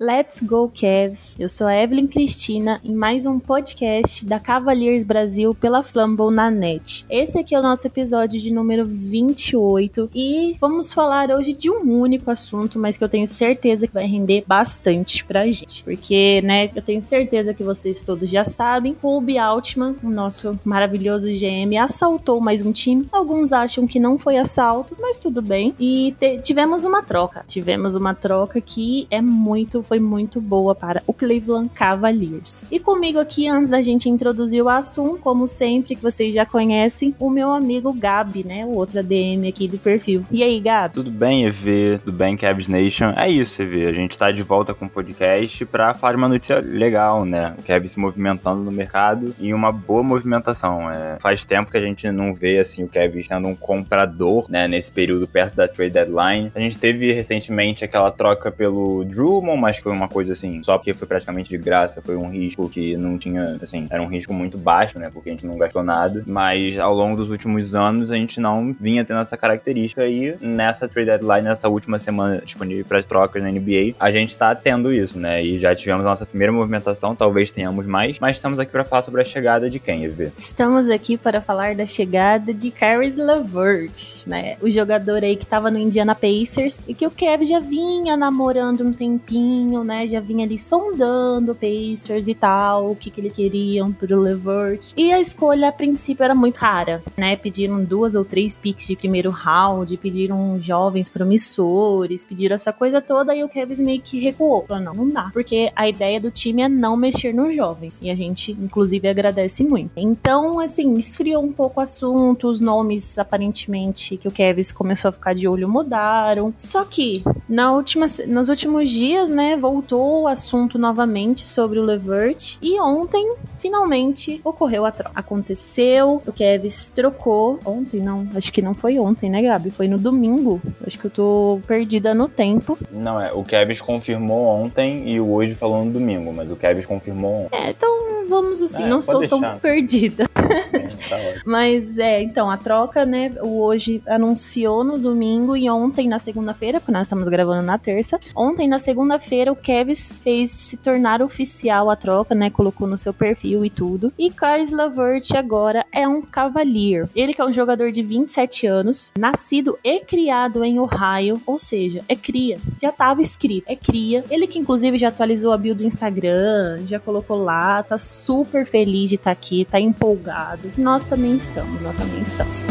Let's Go Cavs! Eu sou a Evelyn Cristina em mais um podcast da Cavaliers Brasil pela Flamble na net. Esse aqui é o nosso episódio de número 28 e vamos falar hoje de um único assunto, mas que eu tenho certeza que vai render bastante pra gente. Porque, né, eu tenho certeza que vocês todos já sabem, Kobe Altman, o nosso maravilhoso GM, assaltou mais um time. Alguns acham que não foi assalto, mas tudo bem. E tivemos uma troca. Tivemos uma troca que é muito foi muito boa para o Cleveland Cavaliers. E comigo aqui, antes da gente introduzir o assunto, como sempre, que vocês já conhecem, o meu amigo Gabi, né? O outro ADM aqui do perfil. E aí, Gabi? Tudo bem, EV? Tudo bem, Cavs Nation? É isso, EV. A gente tá de volta com o podcast pra falar de uma notícia legal, né? O Cavs se movimentando no mercado e uma boa movimentação. É, faz tempo que a gente não vê, assim, o Cavs sendo um comprador, né? Nesse período perto da trade deadline. A gente teve recentemente aquela troca pelo Drummond, mas que foi uma coisa assim, só porque foi praticamente de graça, foi um risco que não tinha, assim, era um risco muito baixo, né? Porque a gente não gastou nada. Mas ao longo dos últimos anos a gente não vinha tendo essa característica e nessa trade deadline, nessa última semana disponível para as trocas na NBA, a gente tá tendo isso, né? E já tivemos a nossa primeira movimentação, talvez tenhamos mais, mas estamos aqui para falar sobre a chegada de quem, Evê? Estamos aqui para falar da chegada de Caris LeVert, né? O jogador aí que tava no Indiana Pacers e que o Kev já vinha namorando um tempinho né? Já vinha ali sondando Pacers e tal, o que, que eles queriam pro Levert. E a escolha, a princípio, era muito rara, né? Pediram duas ou três picks de primeiro round, pediram jovens promissores, pediram essa coisa toda e o Kevin meio que recuou. Falou, não, não dá. Porque a ideia do time é não mexer nos jovens. E a gente, inclusive, agradece muito. Então, assim, esfriou um pouco o assunto, os nomes, aparentemente, que o Kevin começou a ficar de olho mudaram. Só que, na última, nos últimos dias, né, voltou o assunto novamente sobre o Levert e ontem finalmente ocorreu a troca. Aconteceu, o Kevs trocou ontem, não, acho que não foi ontem, né, Gabi? Foi no domingo. Acho que eu tô perdida no tempo. Não, é, o Kevs confirmou ontem e o hoje falou no domingo, mas o Kevs confirmou ontem. É, então vamos assim, é, não sou deixar. tão perdida. É, tá mas é, então, a troca, né, o hoje anunciou no domingo e ontem na segunda-feira, porque nós estamos gravando na terça, ontem na segunda-feira o Kevs fez se tornar oficial a troca, né, colocou no seu perfil e tudo. E Caris LeVert agora é um Cavalier. Ele que é um jogador de 27 anos, nascido e criado em Ohio, ou seja, é cria. Já tava escrito, é cria. Ele que inclusive já atualizou a bio do Instagram, já colocou lá, tá super feliz de estar tá aqui, tá empolgado. Nós também estamos, nós também estamos.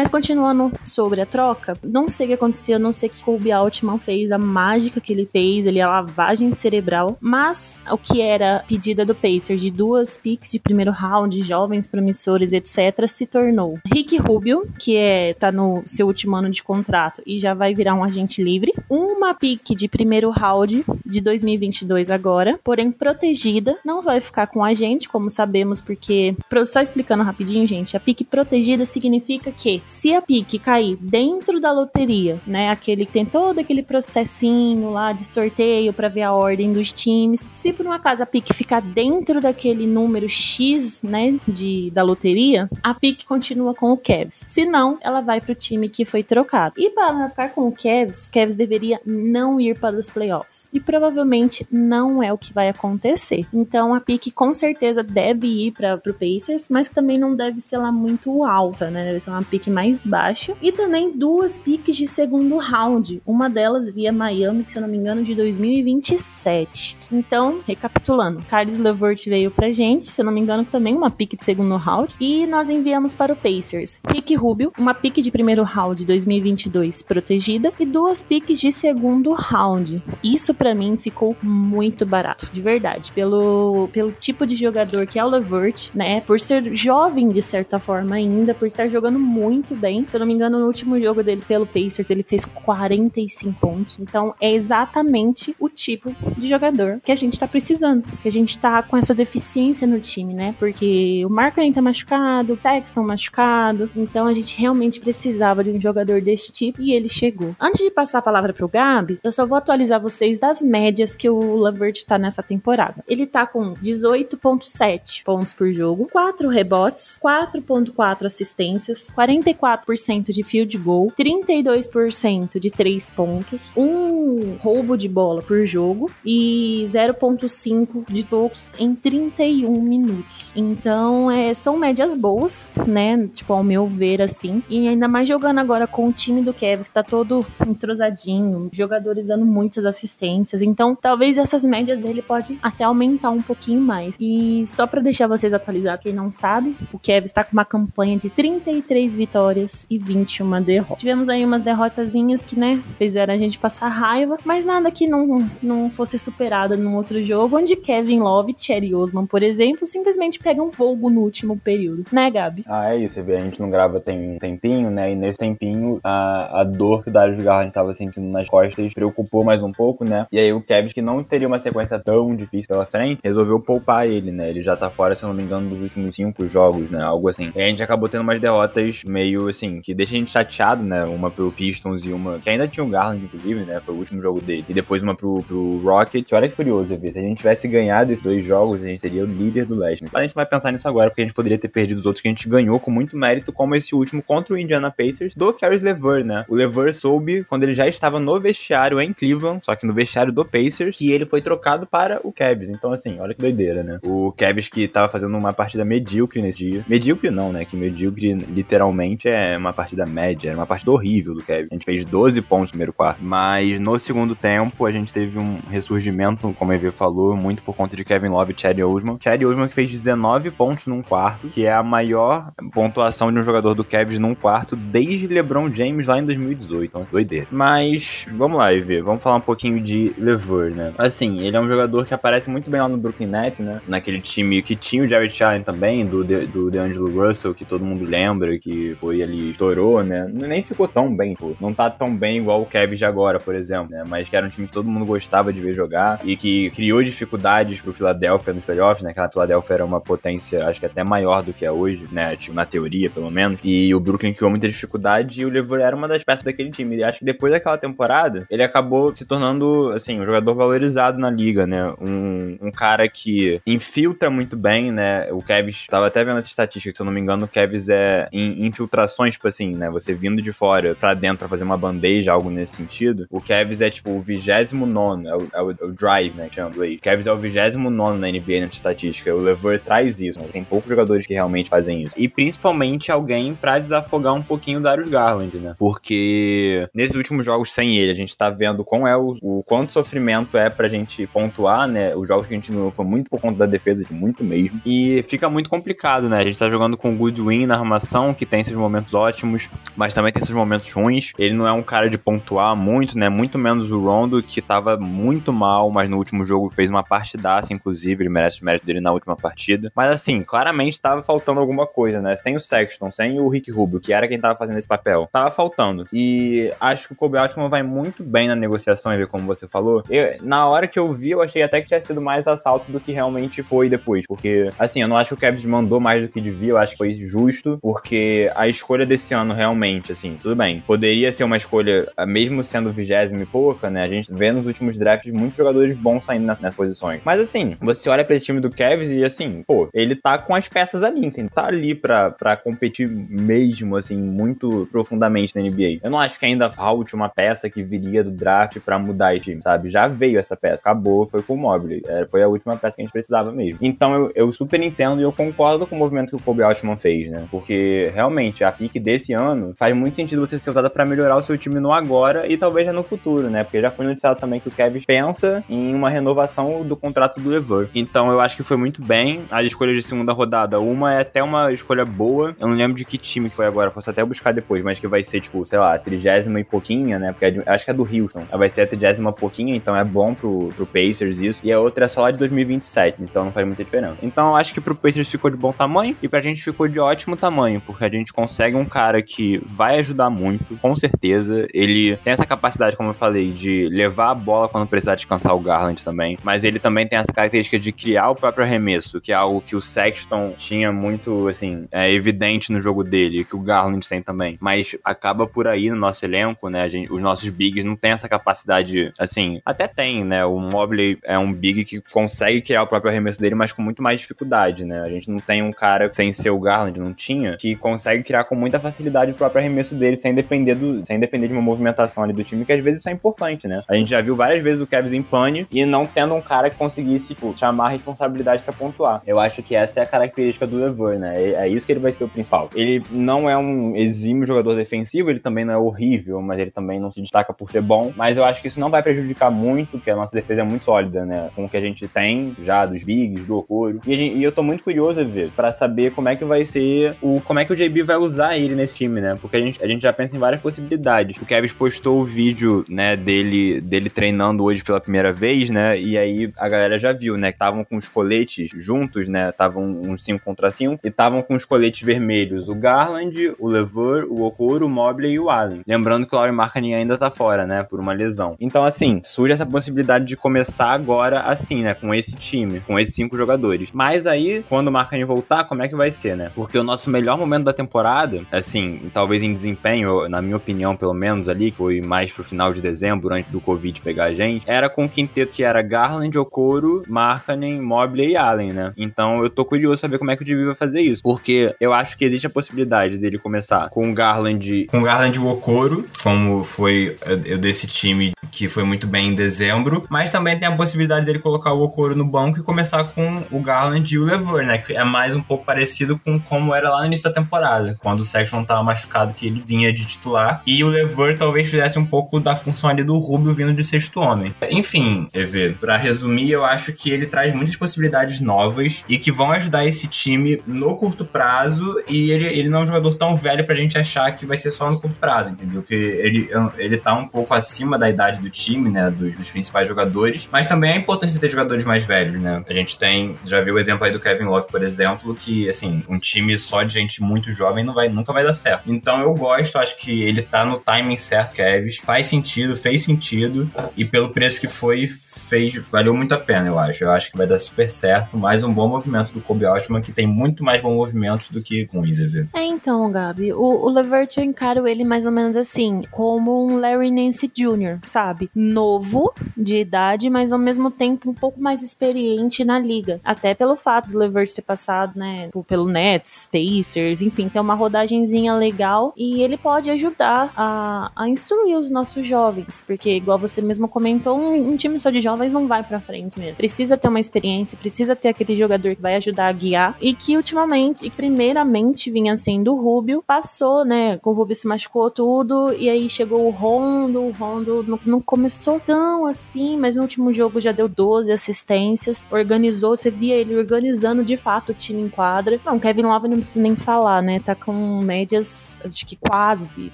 Mas continuando sobre a troca, não sei o que aconteceu, não sei o que Kobe Altman fez, a mágica que ele fez, ele a lavagem cerebral, mas o que era pedida do Pacers de duas picks de primeiro round, jovens promissores, etc, se tornou. Rick Rubio, que é tá no seu último ano de contrato e já vai virar um agente livre, uma pick de primeiro round de 2022 agora, porém protegida, não vai ficar com a gente, como sabemos, porque só explicando rapidinho, gente, a pick protegida significa que se a pique cair dentro da loteria, né, aquele que tem todo aquele processinho lá de sorteio para ver a ordem dos times, se por uma acaso a pique ficar dentro daquele número X, né, de da loteria, a pique continua com o Cavs. Se não, ela vai para o time que foi trocado. E para ficar com o Cavs, Cavs deveria não ir para os playoffs. E provavelmente não é o que vai acontecer. Então a pique com certeza deve ir para o Pacers, mas também não deve ser lá muito alta, né? Deve ser uma pique mais baixa, e também duas piques de segundo round, uma delas via Miami, que se eu não me engano, de 2027. Então, recapitulando, Carlos Levert veio pra gente, se eu não me engano, também uma pique de segundo round, e nós enviamos para o Pacers Rick Rubio, uma pique de primeiro round 2022 protegida e duas piques de segundo round. Isso para mim ficou muito barato, de verdade, pelo, pelo tipo de jogador que é o Levert, né? Por ser jovem de certa forma ainda, por estar jogando muito bem. Se eu não me engano, no último jogo dele pelo Pacers, ele fez 45 pontos. Então é exatamente o tipo de jogador que a gente tá precisando. Que a gente tá com essa deficiência no time, né? Porque o Markkinen tá machucado, o Sexton machucado. Então a gente realmente precisava de um jogador desse tipo e ele chegou. Antes de passar a palavra pro Gabi, eu só vou atualizar vocês das médias que o Lavert tá nessa temporada. Ele tá com 18.7 pontos por jogo, 4 rebotes, 4.4 assistências, 44% de field goal, 32% de 3 pontos, um roubo de bola por jogo e 0.5 de tocos em 31 minutos. Então, é, são médias boas, né? Tipo, ao meu ver, assim. E ainda mais jogando agora com o time do Kevin, que tá todo entrosadinho, jogadores dando muitas assistências. Então, talvez essas médias dele pode até aumentar um pouquinho mais. E só para deixar vocês atualizados, quem não sabe, o Kevin está com uma campanha de 33 vitórias e 21 derrotas. Tivemos aí umas derrotazinhas que, né, fizeram a gente passar raiva, mas nada que não, não fosse superada num outro jogo, onde Kevin Love Cherry Osman, por exemplo, simplesmente pegam fogo no último período, né, Gabi? Ah, é isso, vê, a gente não grava tem um tempinho, né, e nesse tempinho a, a dor que o Darius Garland estava sentindo nas costas preocupou mais um pouco, né, e aí o Kevin, que não teria uma sequência tão difícil pela frente, resolveu poupar ele, né, ele já tá fora, se não me engano, dos últimos cinco jogos, né, algo assim. E a gente acabou tendo umas derrotas meio, assim, que deixa a gente chateado, né, uma pro Pistons e uma, que ainda tinha o Garland, inclusive, né, foi o último jogo dele, e depois uma pro, pro Rocket. Olha que curioso, ver, se a gente tivesse ganhado esses dois jogos, a gente seria o líder do leste. Mas a gente vai pensar nisso agora, porque a gente poderia ter perdido os outros que a gente ganhou com muito mérito, como esse último contra o Indiana Pacers, do Caris LeVer, né. O LeVer soube, quando ele já estava no vestiário em Cleveland, só que no vestiário do Pacers, que ele foi trocado para o Cavs. Então, assim, olha que doideira, né. O Cavs que tava fazendo uma partida medíocre nesse dia. Medíocre não, né, que medíocre literalmente é uma partida média, é uma partida horrível do Cavs. A gente fez 12 pontos no primeiro quarto, mas no segundo tempo a gente teve um ressurgimento, como a Evie falou, muito por conta de Kevin Love e Chad Osman. Chad Osman que fez 19 pontos num quarto, que é a maior pontuação de um jogador do Cavs num quarto desde LeBron James lá em 2018. Então, doideira. Mas, vamos lá, Evie, vamos falar um pouquinho de LeVer, né? Assim, ele é um jogador que aparece muito bem lá no Brooklyn Nets, né? Naquele time que tinha o Jared Allen também, do, De, do DeAngelo Russell, que todo mundo lembra, que foi ali, estourou, né? Nem ficou tão bem, pô. Não tá tão bem igual o Cavs de agora, por exemplo, né? Mas que era um time que todo mundo gostava de ver jogar e que criou dificuldades pro Philadelphia nos playoffs, né? Aquela Philadelphia era uma potência, acho que até maior do que é hoje, né? Tipo, na teoria, pelo menos. E o Brooklyn criou muita dificuldade e o LeVar era uma das peças daquele time. E acho que depois daquela temporada, ele acabou se tornando, assim, um jogador valorizado na liga, né? Um, um cara que infiltra muito bem, né? O Cavs, tava até vendo essa estatística, que se eu não me engano, o Cavs é em infiltrações, tipo assim, né? Você vindo de fora pra dentro pra fazer uma bandeja, algo nesse sentido. O Cavs é tipo o 29 é o, é o, é o drive, né? Que chama O Cavs é o 29 na NBA nessa estatística. O Lever traz isso, né? Tem poucos jogadores que realmente fazem isso. E principalmente alguém pra desafogar um pouquinho o Darius Garland, né? Porque nesses últimos jogos sem ele, a gente tá vendo qual é o, o quanto sofrimento é pra gente pontuar, né? Os jogos que a gente ganhou foi muito por conta da defesa, muito mesmo. E fica muito complicado, né? A gente tá jogando com o Goodwin na armação, que tem esses momentos ótimos, mas também tem esses momentos ruins. Ele não é um cara de pontuar muito, né? Muito menos o Rondo, que tava muito mal, mas no último jogo fez uma partidaça, inclusive. Ele merece o mérito dele na última partida. Mas assim, claramente tava faltando alguma coisa, né? Sem o Sexton, sem o Rick Rubio, que era quem tava fazendo esse papel. Tava faltando. E acho que o Kobe Altman vai muito bem na negociação, como você falou. Eu, na hora que eu vi, eu achei até que tinha sido mais assalto do que realmente foi depois. Porque, assim, eu não acho que o Cavs mandou mais do que devia, eu acho que foi justo, porque a escolha desse ano realmente, assim, tudo bem. Poderia ser uma escolha, mesmo sendo vigésima e pouca, né? A gente vê nos últimos drafts muitos jogadores bons saindo nessas, posições. Mas assim, você olha pra esse time do Cavs e assim, pô, ele tá com as peças ali? Tá ali pra, pra competir mesmo, assim, muito profundamente na NBA. Eu não acho que ainda falte uma peça que viria do draft pra mudar esse time, sabe? Já veio essa peça, acabou, foi com o Mobley. É, foi a última peça que a gente precisava mesmo. Então eu, eu super entendo e eu concordo com o movimento que o Kobe Altman fez, né? Porque realmente a pick desse ano, faz muito sentido você ser usada para melhorar o seu time no agora e talvez já no futuro, né? Porque já foi noticiado também que o Kevin pensa em uma renovação do contrato do Ever. Então eu acho que foi muito bem. As escolhas de segunda rodada, uma é até uma escolha boa. Eu não lembro de que time que foi agora, posso até buscar depois, mas que vai ser, tipo, sei lá, trigésima e pouquinha, né? Porque é de, acho que é do Houston. Vai ser a trigésima pouquinha, então é bom pro, pro Pacers isso. E a outra é só lá de 2027, então não faz muita diferença. Então eu acho que pro Pacers ficou de bom tamanho e pra gente ficou de ótimo tamanho, porque a gente consegue um cara que vai ajudar muito, com certeza. Ele tem essa capacidade, como eu falei, de levar a bola quando precisar descansar o Garland também, mas ele também tem essa característica de criar o próprio arremesso, que é algo que o Sexton tinha muito, assim, é evidente no jogo dele, que o Garland tem também. Mas acaba por aí no nosso elenco, né? Gente, os nossos bigs não tem essa capacidade, assim, até tem, né? O Mobley é um big que consegue criar o próprio arremesso dele, mas com muito mais dificuldade, né? A gente não tem um cara sem ser o Garland, não tinha, que consegue criar com muita facilidade o próprio arremesso dele sem depender do, sem depender de uma movimentação ali do time, que às vezes isso é importante, né? A gente já viu várias vezes o Kevin em pane e não tendo um cara que conseguisse, tipo, chamar a responsabilidade para pontuar. Eu acho que essa é a característica do Lever, né? É, é isso que ele vai ser o principal. Ele não é um exímio jogador defensivo, ele também não é horrível, mas ele também não se destaca por ser bom. Mas eu acho que isso não vai prejudicar muito, porque a nossa defesa é muito sólida, né? Com o que a gente tem já dos bigs, do Okoro. E, e eu tô muito curioso ver, para saber como é que vai ser o. como é que o JB vai usar ele nesse time, né? Porque a gente, a gente já pensa em várias possibilidades. O Kevin postou o vídeo, né, dele, dele treinando hoje pela primeira vez, né? E aí a galera já viu, né? Estavam com os coletes juntos, né? Estavam uns 5 contra 5 e estavam com os coletes vermelhos. O Garland, o Lever, o Okoro, o Mobley e o Allen. Lembrando que o Laurie Markkinen ainda tá fora, né? Por uma lesão. Então, assim, surge essa possibilidade de começar agora assim, né? Com esse time, com esses cinco jogadores. Mas aí, quando o Markkinen voltar, como é que vai ser, né? Porque o nosso melhor momento da temporada, assim, talvez em desempenho, na minha opinião, pelo menos ali, que foi mais pro final de dezembro, antes do Covid pegar a gente, era com o quinteto que era Garland, Okoro, Markkanen, Mobley e Allen, né? Então eu tô curioso saber como é que o Jimmy vai fazer isso, porque eu acho que existe a possibilidade dele começar com o Garland, com o Garland e o Okoro, como foi desse time que foi muito bem em dezembro, mas também tem a possibilidade dele colocar o Okoro no banco e começar com o Garland e o Lever, né? Que é mais um pouco parecido com como era lá no início da temporada, quando o Sexton tava machucado que ele vinha de titular e o Lever talvez fizesse um pouco da função ali do Rubio vindo de sexto homem. Enfim, EV, para resumir, eu acho que ele traz muitas possibilidades novas e que vão ajudar esse time no curto prazo e ele, ele não é um jogador tão velho pra gente achar que vai ser só no curto prazo, entendeu? Porque ele, ele tá um pouco acima da idade do time, né, dos, dos principais jogadores, mas também é importante ter jogadores mais velhos, né? A gente tem, já viu o exemplo aí do Kevin Love, por exemplo, que, assim, um time só de gente muito jovem não vai, nunca vai dar certo. Então eu gosto, acho que ele tá no timing certo, Kevin, faz sentido, fez sentido, e pelo preço que foi, fez, valeu muito a pena, eu acho. Eu acho que vai dar super certo, mais um bom movimento do Kobe Altman, que tem muito mais bons movimentos do que com o Izzy. É, então, Gabi, o, o Levert eu encaro ele mais ou menos assim, como um Larry Nance Jr., sabe? Novo de idade, mas ao mesmo tempo um pouco mais experiente na liga. Até pelo fato do Levert ter passado, né, pelo Nets, Pacers, enfim, ter uma rodagenzinha legal e ele pode ajudar a, a instruir os nossos jovens, porque igual você mesmo comentou, um, um time só de jovens não vai para frente mesmo. Precisa ter uma experiência, precisa ter aquele jogador que vai ajudar a guiar e que ultimamente, e primeiramente vinha sendo o Rubio, passou, né, o Rubio se machucou tudo e aí chegou o Rondo, o Rondo não, não começou tão assim, mas no último jogo já deu 12 assistências, organizou, você via ele organizando de fato o time em quadra. Não, Kevin Love não preciso nem falar, né, tá com médias, acho que quase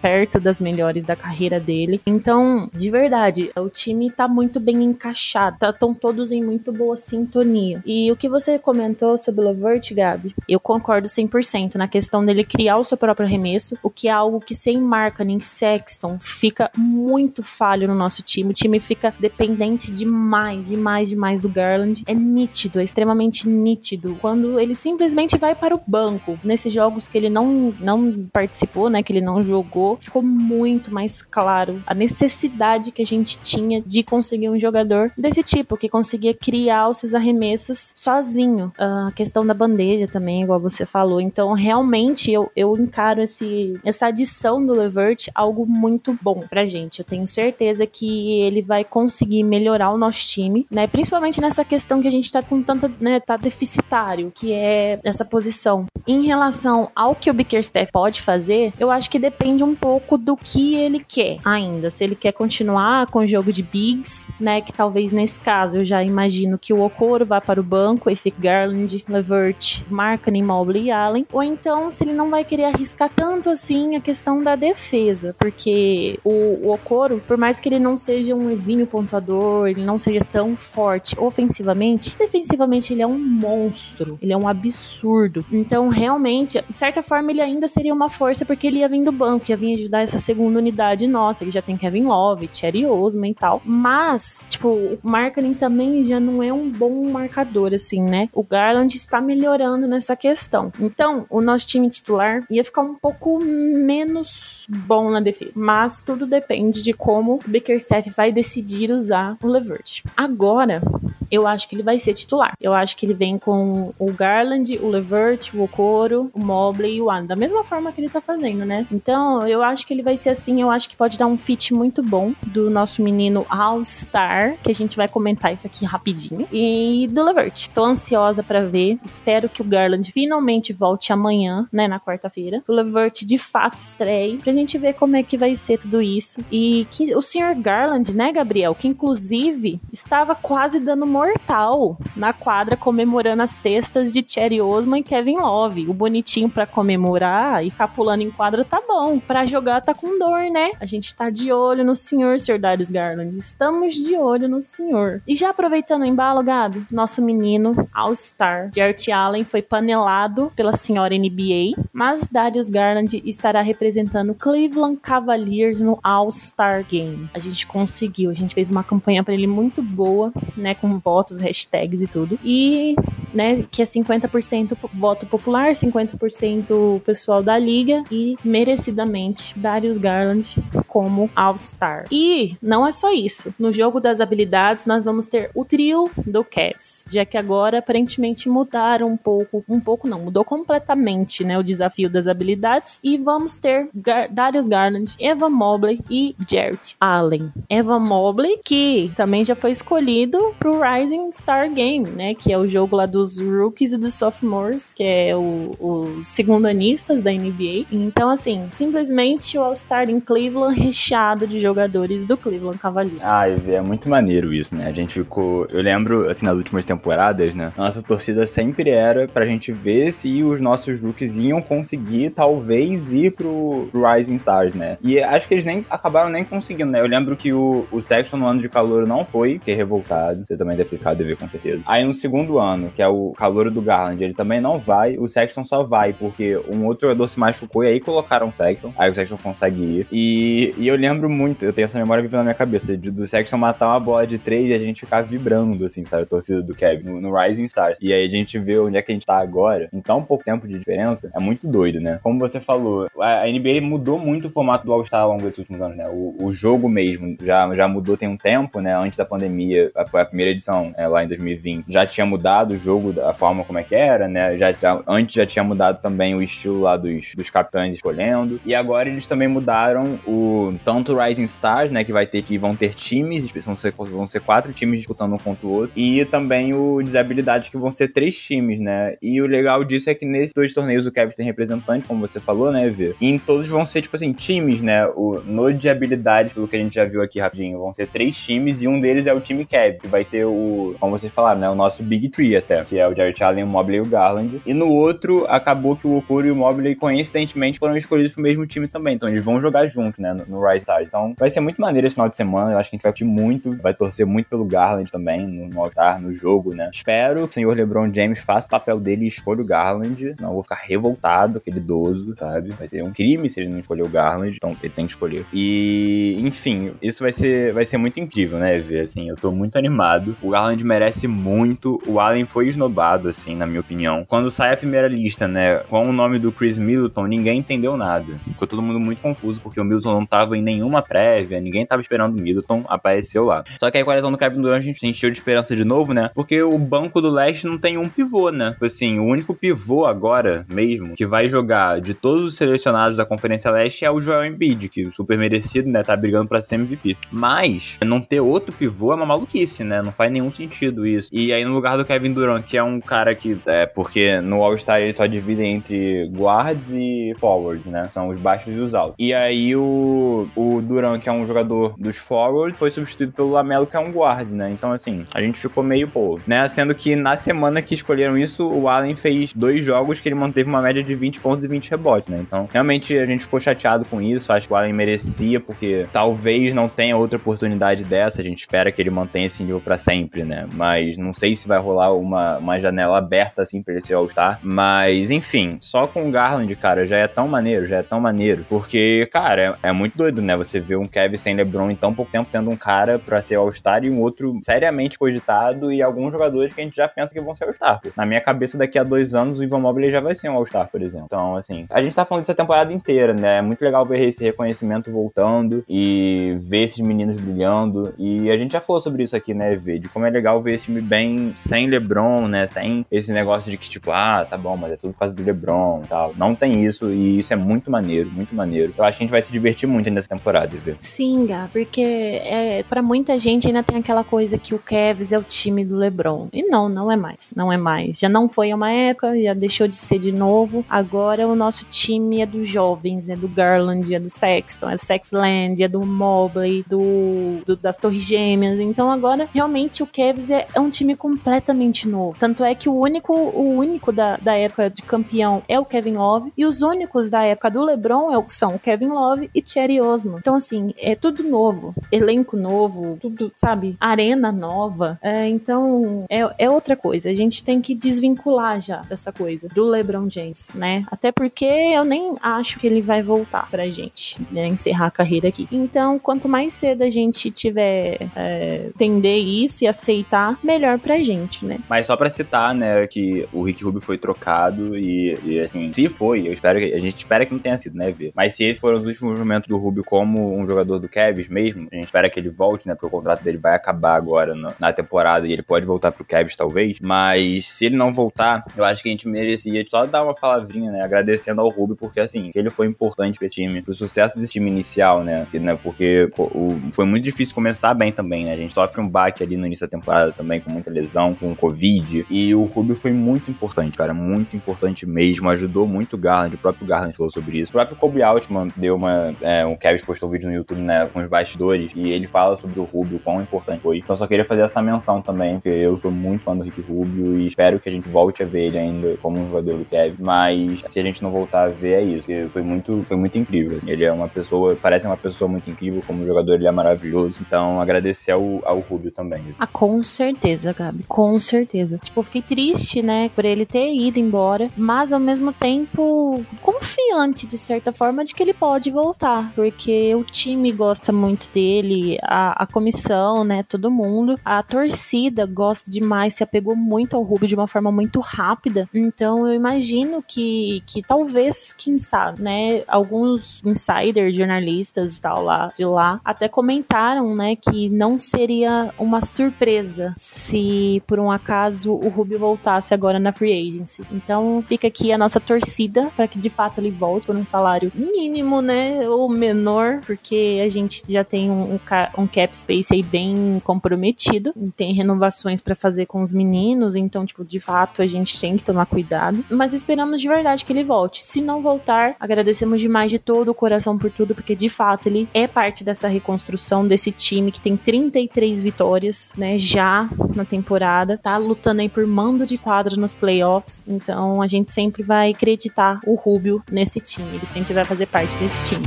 perto das melhores da carreira dele. Então, de verdade, o time tá muito bem encaixado, estão tá, todos em muito boa sintonia. E o que você comentou sobre o Levert, Gabi, eu concordo 100% na questão dele criar o seu próprio arremesso, o que é algo que sem marca nem Sexton fica muito falho no nosso time. O time fica dependente demais, demais, demais do Garland. É nítido, é extremamente nítido quando ele simplesmente vai para o banco. Nesses jogos que ele não, não participou, né, que ele não jogou, ficou muito mais claro a necessidade que a gente tinha de conseguir um jogador desse tipo, que conseguia criar os seus arremessos sozinho. A questão da bandeja também, igual você falou. Então, realmente, eu, eu encaro esse, essa adição do Levert algo muito bom pra gente. Eu tenho certeza que ele vai conseguir melhorar o nosso time, né? Principalmente nessa questão que a gente tá com tanta, né, tá deficitário, que é essa posição. Em relação ao que o Bickerstaff pode fazer, eu acho que depende um pouco do que ele quer ainda. Se ele quer continuar com o jogo de bigs, né, que talvez nesse caso eu já imagino que o Okoro vá para o banco e fique Garland, Levert, Markkanen, Mobley e Allen, ou então se ele não vai querer arriscar tanto assim a questão da defesa, porque o, o Okoro, por mais que ele não seja um exímio pontuador, ele não seja tão forte ofensivamente, defensivamente ele é um monstro, ele é um absurdo. Então, realmente, de certa forma, ele ainda seria uma força porque ele ia vir do banco, ia vir ajudar essa segunda unidade nossa, ele já tem Kevin Love, Cherry Osman e tal. Mas, tipo, o Marketing também já não é um bom marcador, assim, né? O Garland está melhorando nessa questão. Então, o nosso time titular ia ficar um pouco menos bom na defesa. Mas tudo depende de como o Bickerstaff vai decidir usar o Levert. Agora, eu acho que ele vai ser titular. Eu acho que ele vem com o Garland, o Levert, o Okoro, o Mobley e o Allen, da mesma forma que ele tá fazendo, né? Então, eu acho que ele vai ser assim, eu acho que pode dar um fit muito bom do nosso menino All-Star, que a gente vai comentar isso aqui rapidinho, e do Levert. Tô ansiosa para ver, espero que o Garland finalmente volte amanhã, né, na quarta-feira. O Levert de fato estreie, pra gente ver como é que vai ser tudo isso. E que o Sr. Garland, né, Gabriel, que inclusive estava quase dando mortal na quadra comemorando as cestas de Cherry Osman e Kevin Love. O bonitinho para comemorar e ficar pulando em quadra tá bom. Para jogar tá com dor, né? A gente tá de olho no senhor, Sr. Darius Garland. Estamos de olho no senhor. E já aproveitando o embalo, Gado, nosso menino All-Star, Jarrett Allen, foi panelado pela senhora NBA, mas Darius Garland estará representando Cleveland Cavaliers no All-Star Game. A gente conseguiu, a gente fez uma campanha para ele muito boa, né, com votos, hashtags e tudo. E, né, que é 50% voto popular, 50% pessoal da liga e merecidamente Darius Garland como All-Star. E não é só isso. No jogo das habilidades nós vamos ter o trio do Cavs, já que agora aparentemente mudaram um pouco, um pouco não, mudou completamente, né, o desafio das habilidades e vamos ter Gar Darius Garland, Eva Mobley e Jarrett Allen. Eva Mobley que também já foi escolhido pro Rising Star Game, né? Que é o jogo lá dos rookies e dos sophomores, que é o, os segundanistas da NBA. Então, assim, simplesmente o All-Star em Cleveland recheado de jogadores do Cleveland Cavaliers. Ah, é muito maneiro isso, né? A gente ficou. Eu lembro, assim, nas últimas temporadas, né? Nossa torcida sempre era pra gente ver se os nossos rookies iam conseguir, talvez, ir pro, Rising Stars, né? E acho que eles nem acabaram nem conseguindo, né? Eu lembro que o, o Sexton no ano de calor não foi, fiquei revoltado. Você também deve ter ficado dever, com certeza. Aí no segundo ano, que é o calor do Garland, ele também não vai. O Sexton só vai, porque um outro jogador se machucou e aí colocaram o Sexton. Aí o Sexton consegue ir. E, e eu lembro muito, eu tenho essa memória vivendo na minha cabeça, de, do Sexton matar uma bola de três e a gente ficar vibrando, assim, sabe? A torcida do Kevin no, no Rising Stars. E aí a gente vê onde é que a gente tá agora. Em tão pouco tempo de diferença, é muito doido, né? Como você falou, a, a NBA mudou muito o formato do All-Star ao longo desses últimos anos, né? O, o jogo mesmo já, já mudou tem um tempo, né? Antes da pandemia, foi a primeira edição é, lá em 2020. Já tinha mudado o jogo, a forma como é que era, né? Já, já, antes já tinha mudado também o estilo lá dos, dos capitães escolhendo. E agora eles também mudaram o tanto o Rising Stars, né? Que vai ter que vão ter times, vão ser, vão ser quatro times disputando um contra o outro. E também o Desabilidade, que vão ser três times, né? E o legal disso é que nesses dois torneios o Kevin tem representante, como você falou, né, Vê? E em todos vão ser, tipo assim, times, né? O, no de habilidade, pelo que a gente já viu aqui rapidinho, vão ser três times e um deles é o time Kev, que vai ter o, como vocês falaram, né? O nosso Big Tree até, que é o Jarrett Allen, o Mobley e o Garland. E no outro, acabou que o Okoro e o Mobley, coincidentemente, foram escolhidos pro mesmo time também. Então eles vão jogar juntos, né? No, Rise Stars. Então vai ser muito maneiro esse final de semana. Eu acho que a gente vai curtir muito. Vai torcer muito pelo Garland também, no, no altar, no jogo, né? Espero que o senhor LeBron James faça o papel dele e escolha o Garland. Não vou ficar revoltado, aquele idoso, sabe? Vai ser um crime se ele não escolher o Garland. Então ele tem que escolher. E, enfim, isso vai ser, vai ser muito incrível, né? Ver, assim, eu tô muito animado. O Garland merece muito. O Allen foi esnobado, assim, na minha opinião. Quando sai a primeira lista, né, com o nome do Chris Middleton, ninguém entendeu nada. Ficou todo mundo muito confuso, porque o Middleton não tava em nenhuma prévia, ninguém tava esperando o Middleton, apareceu lá. Só que aí com a lesão do Kevin Durant a gente sentiu de esperança de novo, né? Porque o banco do leste não tem um pivô, né? Tipo assim, o único pivô agora mesmo que vai jogar de todos os selecionados da Conferência Leste é o Joel Embiid, que super merecido, né? Tá brigando pra ser MVP. Mas não ter outro pivô é uma maluquice, né? Não faz nenhum sentido isso. E aí no lugar do Kevin Durant, que é um cara que é porque no All-Star ele só divide entre guards e forwards, né? São os baixos e os altos. E aí o, o Durant, que é um jogador dos forwards, foi substituído pelo Lamelo, que é um guard, né? Então, assim, a gente ficou meio, pô, né? Sendo que na semana que escolheram isso, o Allen fez dois jogos que ele manteve uma média de 20 pontos e 20 rebotes, né? Então, realmente a gente ficou chateado com isso. Acho que o Allen merecia, porque talvez não tenha outra oportunidade dessa. A gente espera que ele mantenha esse nível para sempre, né? Mas não sei se vai rolar uma, uma janela aberta assim pra ele ser All-Star. Mas, enfim, só com o Garland, cara, já é tão maneiro, já é tão maneiro. Porque, cara, é, é muito doido, né? Você vê um Kevin sem LeBron em tão pouco tempo tendo um cara pra ser All-Star e um outro seriamente cogitado e alguns jogadores que a gente já pensa que vão ser All-Star. Na minha cabeça, daqui a dois anos, o Ivan Mobley já vai ser um All-Star, por exemplo. Então, assim, a gente tá falando disso a temporada inteira, né? É muito legal ver esse reconhecimento voltando e ver esses meninos brilhando. E a gente já falou sobre isso aqui, né, Vê? De como é legal ver esse time bem sem LeBron, né? Sem esse negócio de que, tipo, ah, tá bom, mas é tudo por causa do LeBron e tal. Não tem isso e isso é muito maneiro, muito maneiro. Eu acho que a gente vai se divertir muito nessa temporada, Vê. Sim, Gá, porque é, para muita gente ainda tem aquela coisa que o Cavs é o time do LeBron. E não, não é mais. Não é mais. Já não foi uma época, já deixou de ser de novo. Agora o nosso time é dos jovens, é do Garland, é do Sexton, é do Sexland, é do Mobley, do, do das Torres Gêmeas. Então agora realmente o Cavs é, é, um time completamente novo. Tanto é que o único, o único da, da época de campeão é o Kevin Love e os únicos da época do LeBron é, são o Kevin Love e Thierry Então assim, é tudo novo, elenco novo, tudo, sabe, arena nova. É, então é, é outra coisa. A gente tem que desvincular já dessa coisa do LeBron James, né? Até porque eu nem acho que ele vai voltar pra gente, né? Encerrar a carreira aqui. Então, quanto mais cedo a gente tiver é, entender isso e aceitar, melhor pra gente, né? Mas só pra citar, né, que o Rick Rubio foi trocado e, e, assim, se foi, eu espero que a gente espera que não tenha sido, né, ver. Mas se esses foram os últimos momentos do Rubio como um jogador do Cavs mesmo, a gente espera que ele volte, né, porque o contrato dele vai acabar agora no, na temporada e ele pode voltar pro Cavs talvez. Mas se ele não voltar, eu acho que a gente merecia só dar uma palavrinha, né, agradecendo ao Rubio porque assim, ele foi importante esse time, pro sucesso desse time inicial, né, que, né porque pô, o, foi muito difícil começar bem também, né, a gente sofre um baque ali no início da temporada também com muita lesão, com Covid, e o Rubio foi muito importante, cara, muito importante mesmo, ajudou muito o Garland, o próprio Garland falou sobre isso. O próprio Kobe Altman deu uma, é, um Kevin postou um vídeo no YouTube, né, com os bastidores, e ele fala sobre o Rubio, quão importante foi. Então só queria fazer essa menção também, porque eu sou muito fã do Rick Rubio e espero que a gente volte a ver ele ainda como um jogador do Kevin, mas se a gente não voltar a ver, é isso, porque foi muito, foi muito incrível. Assim. Ele é uma pessoa, parece uma pessoa muito incrível, como jogador ele é maravilhoso, então agradecer ao, ao Rubio também. Ah, com certeza, Gabi, com certeza. Tipo, fiquei triste, né, por ele ter ido embora, mas ao mesmo tempo confiante, de certa forma, de que ele pode voltar, porque o time gosta muito dele, a, a comissão, né, todo mundo, a torcida gosta demais, se apegou muito ao Rubio de uma forma muito rápida, então eu imagino que, que talvez, quem sabe, né, alguns insiders, jornalistas e tal lá, de lá, até comentaram, né, que não seria uma surpresa se por um acaso o Rubio voltasse agora na free agency. Então fica aqui a nossa torcida para que de fato ele volte por um salário mínimo, né, ou menor, porque a gente já tem um, um cap space aí bem comprometido, tem renovações para fazer com os meninos, então tipo de fato a gente tem que tomar cuidado, mas esperamos de verdade que ele volte. Se não voltar, agradecemos demais de todo o coração por tudo, porque de fato ele é parte dessa reconstrução desse time que tem 33 vitórias, né, já na temporada, tá lutando aí por mando de quadra nos playoffs, então a gente sempre vai acreditar o Rubio nesse time, ele sempre vai fazer parte desse time.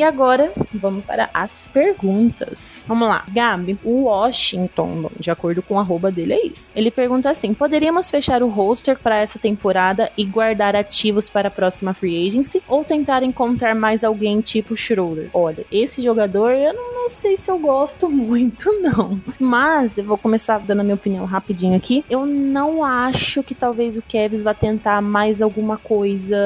E agora vamos para as perguntas. Vamos lá. Gabi, o Washington, de acordo com o arroba dele, é isso. Ele pergunta assim: poderíamos fechar o roster para essa temporada e guardar ativos para a próxima free agency? Ou tentar encontrar mais alguém tipo Schroeder? Olha, esse jogador eu não, não sei se eu gosto muito, não. Mas eu vou começar dando a minha opinião rapidinho aqui. Eu não acho que talvez o Kevs vá tentar mais alguma coisa,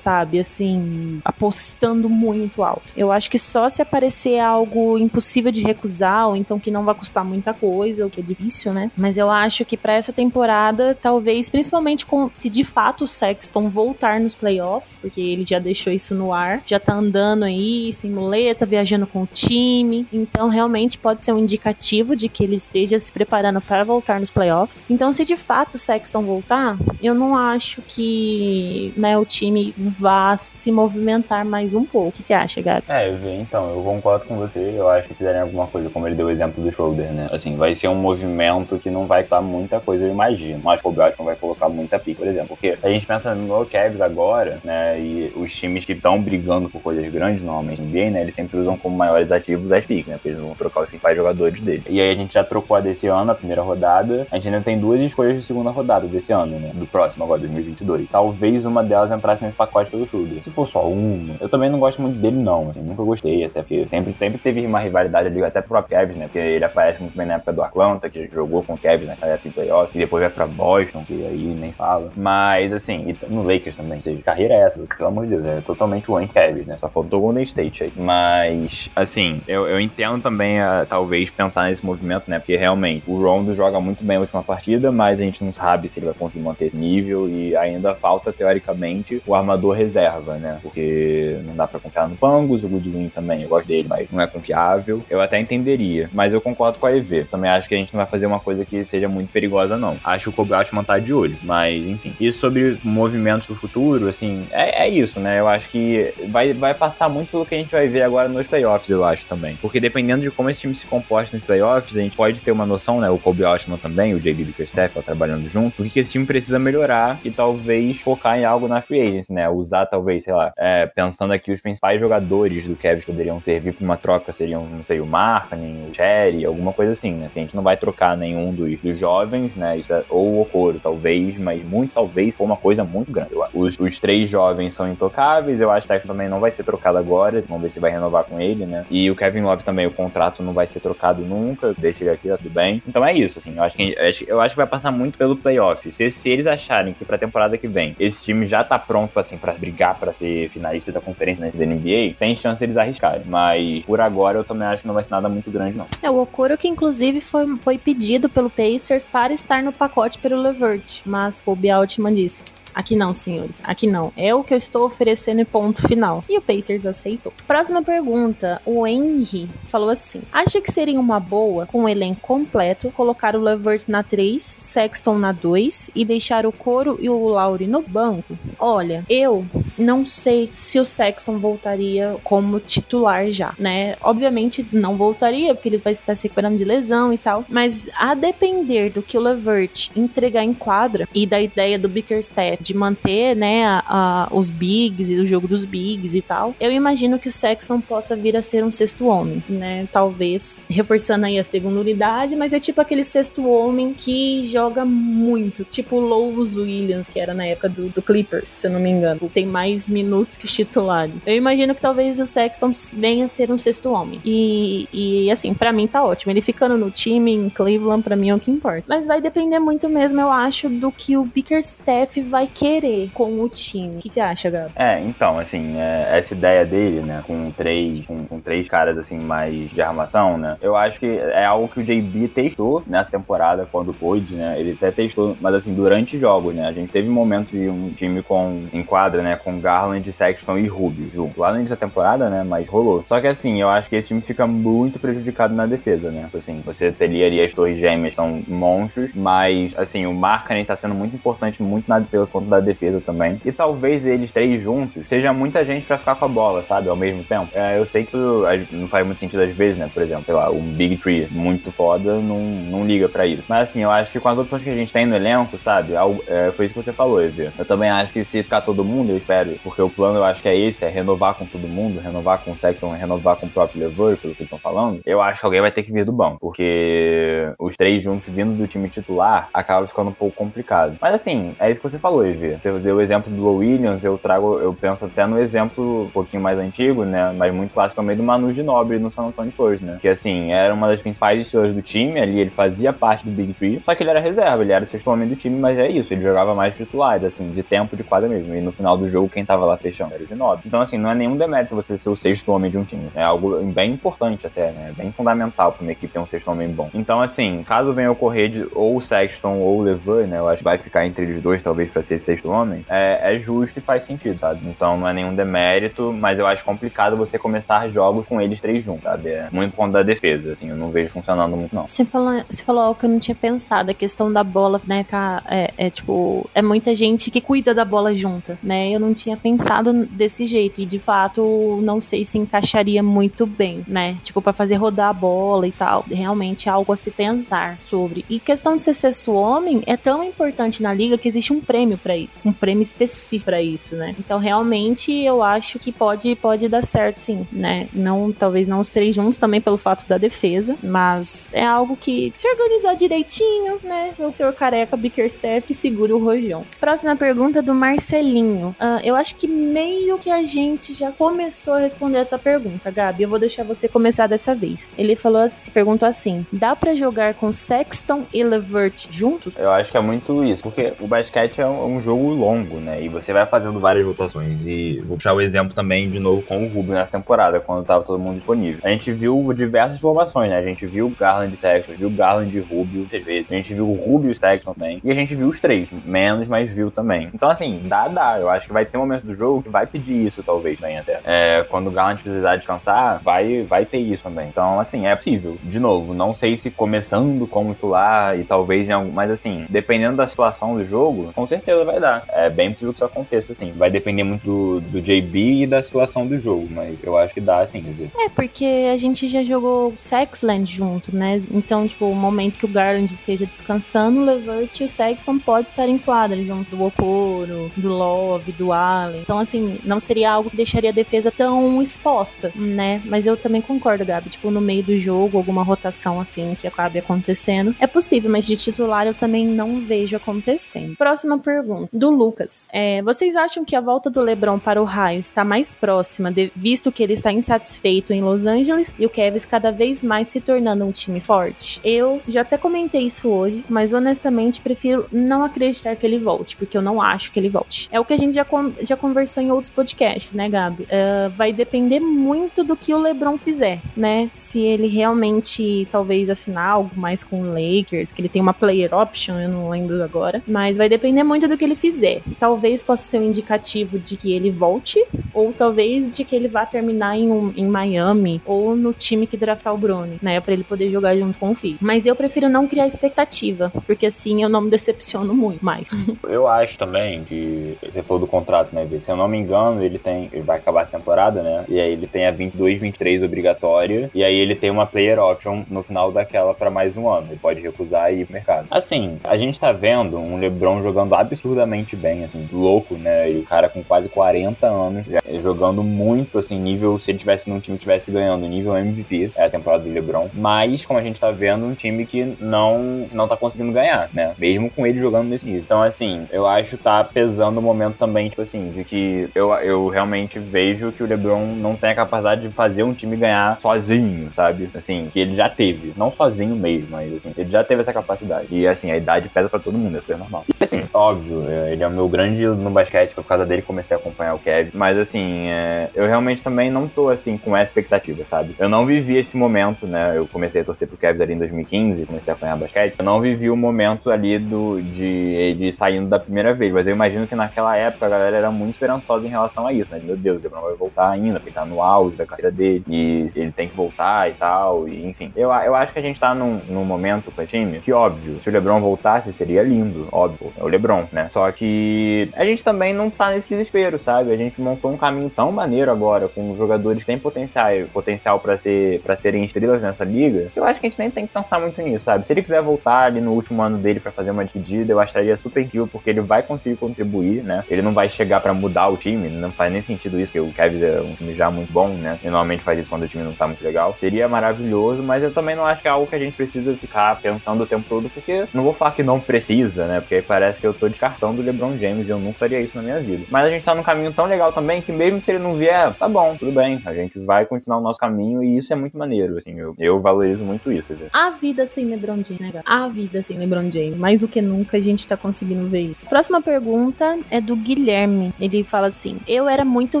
sabe, assim, apostando muito alto. Eu acho que só se aparecer algo impossível de recusar, ou então que não vai custar muita coisa, o que é difícil, né? Mas eu acho que para essa temporada, talvez, principalmente com se de fato o Sexton voltar nos playoffs, porque ele já deixou isso no ar, já tá andando aí, sem muleta, viajando com o time. Então, realmente pode ser um indicativo de que ele esteja se preparando para voltar nos playoffs. Então, se de fato o Sexton voltar, eu não acho que né, o time vá se movimentar mais um pouco. O que você acha, Gabi? É, então, eu concordo com você. Eu acho que fizerem alguma coisa, como ele deu o exemplo do shoulder, né? Assim, vai ser um movimento que não vai estar muita coisa, eu imagino. Mas o Boston vai colocar muita pica, por exemplo. Porque a gente pensa no Cavs agora, né? E os times que estão brigando por coisas grandes, normalmente NBA, né? Eles sempre usam como maiores ativos as picks, né? Porque eles vão trocar os principais jogadores dele. E aí a gente já trocou a desse ano, a primeira rodada. A gente ainda tem duas escolhas de segunda rodada desse ano, né? Do próximo, agora, 2022. Talvez uma delas entrasse nesse pacote pelo Schroeder. Se for só uma, eu também não gosto muito dele, não. Assim, nunca gostei, até porque sempre, sempre teve uma rivalidade ali, até pro Cavs, né? Porque ele aparece muito bem na época do Atlanta, que jogou com o Cavs naquela época de playoff, e depois vai pra Boston, que aí nem fala. Mas, assim, no Lakers também. Ou seja, carreira é essa, pelo amor de Deus, é totalmente o Cavs, né? Só faltou o Golden State aí. Mas, assim, eu, eu entendo também, a, talvez, pensar nesse movimento, né? Porque realmente o Rondo joga muito bem a última partida, mas a gente não sabe se ele vai conseguir manter esse nível e ainda falta, teoricamente, o armador reserva, né? Porque não dá pra confiar no Pangos, o Goodwin também, eu gosto dele, mas não é confiável. Eu até entenderia, mas eu concordo com a EV. Também acho que a gente não vai fazer uma coisa que seja muito perigosa, não. Acho que o Kobe Ashman tá de olho, mas enfim. E sobre movimentos do futuro, assim, é, é isso, né? Eu acho que vai, vai passar muito pelo que a gente vai ver agora nos playoffs, eu acho também. Porque dependendo de como esse time se comporta nos playoffs, a gente pode ter uma noção, né? O Kobe Ashman também, o JB Bickerstaff, trabalhando junto, o que esse time precisa melhorar e talvez focar em algo na free agency, né? Usar talvez, sei lá, é, pensando aqui os principais jogadores do Cavs poderiam servir para uma troca seriam, não sei, o Markkanen, o Cherry, alguma coisa assim, né? Que a gente não vai trocar nenhum dos, dos jovens, né? É, ou o Okoro, talvez, mas muito talvez for uma coisa muito grande. Os, os três jovens são intocáveis, eu acho que o Sexton também não vai ser trocado agora, vamos ver se vai renovar com ele, né? E o Kevin Love também, o contrato não vai ser trocado nunca, deixa ele aqui, tá tudo bem. Então é isso, assim, eu acho que, eu acho que vai passar muito pelo playoff. Se, se eles acharem que pra temporada que vem esse time já tá pronto, assim, para brigar para ser finalista da conferência da NBA, tem chance deles arriscarem. Mas por agora eu também acho que não vai ser nada muito grande, não. É, o Okoro que inclusive foi, foi pedido pelo Pacers para estar no pacote pelo Levert, mas o Altman disse. Aqui não, senhores. Aqui não. É o que eu estou oferecendo e ponto final. E o Pacers aceitou. Próxima pergunta. O Henry falou assim: Acha que seria uma boa, com o elenco completo, colocar o Levert na 3, Sexton na 2 e deixar o Coro e o Lauri no banco? Olha, eu não sei se o Sexton voltaria como titular já, né? Obviamente não voltaria, porque ele vai estar se recuperando de lesão e tal. Mas a depender do que o Levert entregar em quadra e da ideia do Bickerstaff de manter, né, a, a, os bigs e o jogo dos bigs e tal, eu imagino que o Sexton possa vir a ser um sexto homem, né? Talvez reforçando aí a segunda unidade, mas é tipo aquele sexto homem que joga muito, tipo o Lowe's Williams, que era na época do, do Clippers, se eu não me engano. Tem mais minutos que os titulares. Eu imagino que talvez o Sexton venha ser um sexto homem. E, e assim, para mim tá ótimo. Ele ficando no time em Cleveland, para mim é o que importa. Mas vai depender muito mesmo, eu acho, do que o Bickerstaff vai querer com o time. O que você acha, Gabi? É, então, assim, é, essa ideia dele, né, com três, com, com, três caras, assim, mais de armação, né, eu acho que é algo que o JB testou nessa temporada, quando pôde, né, ele até testou, mas assim, durante jogos, né, a gente teve momentos de um time com, em quadra, né, com Garland, Sexton e Rubio junto. Lá no início da temporada, né, mas rolou. Só que assim, eu acho que esse time fica muito prejudicado na defesa, né, assim, você teria ali as torres gêmeas, são monstros, mas, assim, o Markkanen tá sendo muito importante, muito na defesa contra ponto da defesa também. E talvez eles três juntos seja muita gente para ficar com a bola, sabe? Ao mesmo tempo. É, eu sei que isso não faz muito sentido às vezes, né? Por exemplo, sei lá, um Big Tree muito foda não, não liga para isso. Mas assim, eu acho que com as opções que a gente tem no elenco, sabe? É, foi isso que você falou, Evê. Eu também acho que se ficar todo mundo, eu espero, porque o plano eu acho que é esse, é renovar com todo mundo, renovar com o Sexton, renovar com o próprio Lever, pelo que estão falando. Eu acho que alguém vai ter que vir do banco, porque os três juntos vindo do time titular acaba ficando um pouco complicado. Mas assim, é isso que você falou, Evê. Você deu o exemplo do Williams, eu trago, eu penso até no exemplo um pouquinho mais antigo, né? Mas muito clássico também do Manu Ginobili no San Antonio Spurs, né? Que assim, era uma das principais estrelas do time, ali ele fazia parte do Big Tree, só que ele era reserva, ele era o sexto homem do time, mas é isso, ele jogava mais titulares, assim, de tempo de quadra mesmo. E no final do jogo, quem tava lá fechando era o Ginobili. Então, assim, não é nenhum demérito você ser o sexto homem de um time. É algo bem importante até, né? Bem fundamental pra uma equipe ter um sexto homem bom. Então, assim, caso venha ocorrer de ou o Sexton ou o Lever, né? Eu acho que vai ficar entre os dois, talvez, pra ser sexto homem, é, é justo e faz sentido, sabe? Então não é nenhum demérito, mas eu acho complicado você começar jogos com eles três juntos, sabe? É muito ponto da defesa, assim, eu não vejo funcionando muito, não. Você falou, você falou algo que eu não tinha pensado, a questão da bola, né? É, é tipo, é muita gente que cuida da bola junta, né? Eu não tinha pensado desse jeito, e de fato, não sei se encaixaria muito bem, né? Tipo, para fazer rodar a bola e tal. Realmente algo a se pensar sobre. E questão de ser sexto homem é tão importante na liga que existe um prêmio para isso, um prêmio específico para isso, né? Então, realmente, eu acho que pode, pode dar certo, sim, né? Não, talvez não os três juntos, também pelo fato da defesa, mas é algo que, se organizar direitinho, né? O senhor careca Bickerstaff que segura o rojão. Próxima pergunta do Marcelinho. Uh, eu acho que meio que a gente já começou a responder essa pergunta, Gabi. Eu vou deixar você começar dessa vez. Ele falou assim, perguntou assim: dá para jogar com Sexton e Levert juntos? Eu acho que é muito isso, porque o basquete é um, um jogo longo, né? E você vai fazendo várias rotações. E vou puxar o exemplo também de novo com o Rubio nessa temporada, quando tava todo mundo disponível. A gente viu diversas formações, né? A gente viu Garland e Sexton, viu Garland e Rubio muitas vezes. A gente viu o Rubio e o Sexton também. E a gente viu os três, menos, mas viu também. Então, assim, dá, dá. Eu acho que vai ter um momento do jogo que vai pedir isso, talvez, também até. É, quando o Garland precisar descansar, vai, vai ter isso também. Então, assim, é possível. De novo, não sei se começando como titular e talvez em algum. Mas, assim, dependendo da situação do jogo, com certeza vai dar. É bem possível que isso aconteça, assim. Vai depender muito do, do JB e da situação do jogo, mas eu acho que dá, assim. É, porque a gente já jogou Sexland junto, né? Então, tipo, o momento que o Garland esteja descansando, o Levert e o Sexton pode estar em quadra junto do Okoro, do Love, do Allen. Então, assim, não seria algo que deixaria a defesa tão exposta, né? Mas eu também concordo, Gabi. Tipo, no meio do jogo, alguma rotação assim que acabe acontecendo. É possível, mas de titular eu também não vejo acontecendo. Próxima pergunta, do Lucas. É, vocês acham que a volta do LeBron para o raio está mais próxima, de, visto que ele está insatisfeito em Los Angeles e o Cavs cada vez mais se tornando um time forte? Eu já até comentei isso hoje, mas honestamente prefiro não acreditar que ele volte, porque eu não acho que ele volte. É o que a gente já, já conversou em outros podcasts, né, Gabi? Uh, vai depender muito do que o LeBron fizer, né? Se ele realmente talvez assinar algo mais com o Lakers, que ele tem uma player option, eu não lembro agora, mas vai depender muito do que ele fizer. Talvez possa ser um indicativo de que ele volte, ou talvez de que ele vá terminar em, um, em Miami, ou no time que draftar o Brony, né? Pra ele poder jogar junto com o filho. Mas eu prefiro não criar expectativa, porque assim eu não me decepciono muito mais. Eu acho também que você falou do contrato, né? Se eu não me engano, ele tem. Ele vai acabar essa temporada, né? E aí ele tem a 22, 23 obrigatória. E aí ele tem uma player option no final daquela para mais um ano. Ele pode recusar e ir pro mercado. Assim, a gente tá vendo um LeBron jogando absurdamente bem, assim, louco, né? E o cara com quase 40 anos, jogando muito, assim, nível. Se ele tivesse num time tivesse ganhando, nível MVP, é a temporada do LeBron. Mas, como a gente tá vendo, um time que não, não tá conseguindo ganhar, né? Mesmo com ele jogando nesse nível. Então, assim, eu acho que tá pesando o momento também, tipo assim, de que eu, eu realmente vejo que o LeBron não tem a capacidade de fazer um time ganhar sozinho, sabe? Assim, que ele já teve. Não sozinho mesmo, mas assim, ele já teve essa capacidade. E assim, a idade pesa pra todo mundo, é normal. E assim, óbvio, é, ele é o meu grande no basquete, foi por causa dele que comecei a acompanhar o Kevin. Mas assim, é, eu realmente também não tô assim com essa expectativa, sabe? Eu não vivi esse momento, né? Eu comecei a torcer pro Kevin ali em 2015, comecei a acompanhar basquete. Eu não vivi o momento ali do de ele saindo da primeira vez, mas eu imagino que naquela época a galera era muito esperançosa em relação a isso, né? Meu Deus, o LeBron vai voltar ainda, porque tá no auge da carreira dele e ele tem que voltar e tal, e enfim. Eu, eu acho que a gente tá num, num momento com o time que, óbvio, se o LeBron voltasse seria lindo, óbvio, é o LeBron, né? Só que a gente também não tá nesse desespero, sabe? A gente montou um caminho tão maneiro agora, com jogadores que têm potencial, potencial para ser, pra serem estrelas nessa liga, que eu acho que a gente nem tem que pensar muito nisso, sabe? Se ele quiser voltar ali no último ano dele para fazer uma despedida, eu acharia super incrível, porque ele vai conseguir contribuir, né? Ele não vai chegar para mudar o time, não faz nem sentido isso, porque o Kevin é um time já muito bom, né? E normalmente faz isso quando o time não tá muito legal. Seria maravilhoso, mas eu também não acho que é algo que a gente precisa ficar pensando o tempo todo, porque não vou falar que não precisa, né? Porque aí parece que eu tô descartando o LeBron James e eu não faria isso na minha vida. Mas a gente tá num caminho tão legal também que mesmo se ele não vier, tá bom, tudo bem. A gente vai continuar o nosso caminho e isso é muito maneiro, assim. Eu, eu valorizo muito isso. Assim. A vida sem LeBron James, né, A vida sem LeBron James. Mais do que nunca a gente tá conseguindo ver isso. Próxima pergunta é do Guilherme. Ele fala assim: Eu era muito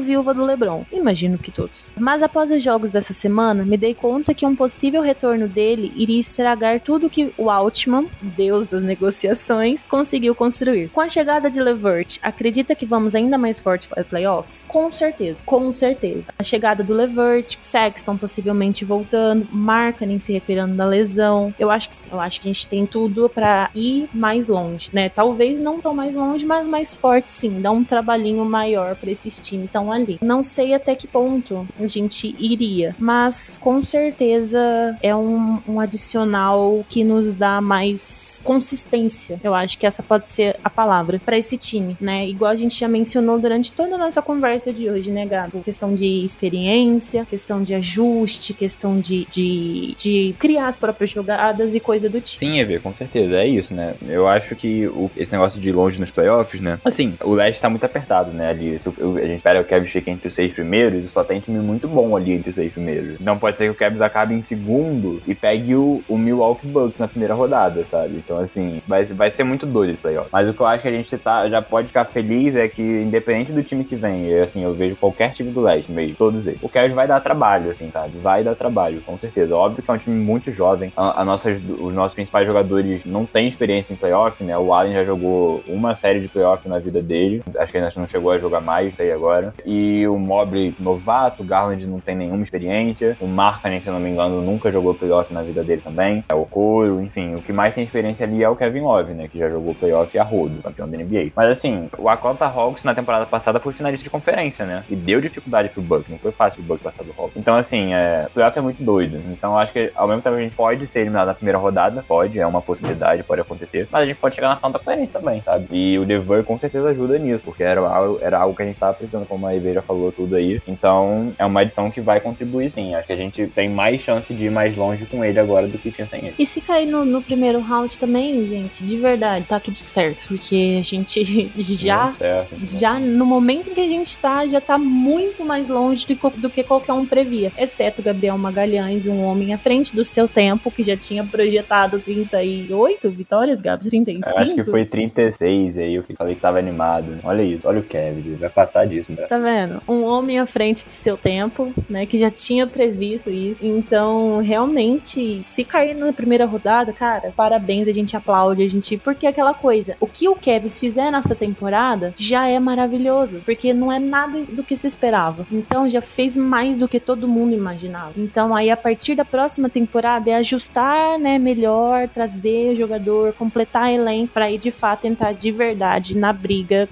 viúva do LeBron. Imagino que todos. Mas após os jogos dessa semana, me dei conta que um possível retorno dele iria estragar tudo que o Altman, deus das negociações, conseguiu construir. Com a chegada de Levert, acredita que vamos ainda mais forte para os playoffs? Com certeza, com certeza. A chegada do Levert, Sexton possivelmente voltando, Markkanen se recuperando da lesão. Eu acho que sim, eu acho que a gente tem tudo para ir mais longe, né? Talvez não tão mais longe, mas mais forte sim, dar um trabalhinho maior para esses times estão ali. Não sei até que ponto a gente iria, mas com certeza é um, um adicional que nos dá mais consistência. Eu acho que essa pode ser a palavra para esse time, né? Igual a gente já mencionou durante toda a nossa conversa de hoje, né, Gabo? Questão de experiência, questão de ajuste, questão de, de, de criar as próprias jogadas e coisa do tipo. Sim, Evê, com certeza. É isso, né? Eu acho que o, esse negócio de longe nos playoffs, né? Assim, o leste tá muito apertado, né? Ali, a gente espera que o Cavs fique entre os seis primeiros só tem time muito bom ali entre os seis primeiros. Não pode ser que o Cavs acabe em segundo e pegue o, o Milwaukee Bucks na primeira rodada, sabe? Então, assim, vai, vai ser muito doido esse playoff. Mas o que eu acho que a gente tá, já pode ficar feliz é que, independente do time que vem, eu, assim, eu vejo qualquer time do leste mesmo, todos eles. O Cavs vai dar trabalho, assim, sabe? Vai dar trabalho, com certeza. Óbvio que é um time muito jovem. A, a nossas, os nossos principais jogadores não têm experiência em playoff, né? O Allen já jogou uma série de playoff na vida dele. Acho que ainda não chegou a jogar mais, sei agora. E o Mobley novato, o Garland não tem nenhuma experiência. O Markkanen, se eu não me engano, nunca jogou playoff na vida dele também. É o Coro, enfim. O que mais tem experiência ali é o Kevin Love, né? Que já jogou playoff a rodo, campeão da NBA. Mas assim, o Atlanta Hawks na temporada passada foi finalista de conferência, né? E deu dificuldade pro Bucks. Não foi fácil pro Bucks passar do Hawks. Então assim, é, o playoff é muito doido. Então acho que ao mesmo tempo a gente pode ser eliminado na primeira rodada. Pode, é uma possibilidade, pode acontecer. Mas a gente pode chegar na final da conferência também, sabe? E o Dever com certeza ajuda nisso, porque era algo, era algo que a gente tava precisando, como a Ivy já falou tudo aí. Então é uma edição que vai contribuir sim. Acho que a gente tem mais chance de ir mais longe com ele agora do que tinha sem ele. E se cair no, no primeiro round também, gente, de verdade, tá tudo certo. Porque a gente já, certo, já no momento em que a gente tá, já tá muito mais longe do, do que qualquer um previa. Exceto Gabriel Magalhães, um homem à frente do seu tempo, que já tinha projetado 38 vitórias, Gabi? 35? Eu acho que foi 36 aí, o que falei que tava animado. Olha isso, olha o Kevin, vai passar disso, né? Tá vendo? Um homem à frente do seu tempo, né, que já tinha previsto isso. Então, realmente, se cair na primeira rodada, cara, parabéns, a gente aplaude, a gente. Porque é aquela coisa, o que o Kevs fizer nessa temporada já é maravilhoso, porque não é nada do que se esperava. Então, já fez mais do que todo mundo imaginava. Então, aí a partir da próxima temporada é ajustar, né, melhor, trazer o jogador, completar elenco para ir de fato entrar de verdade na briga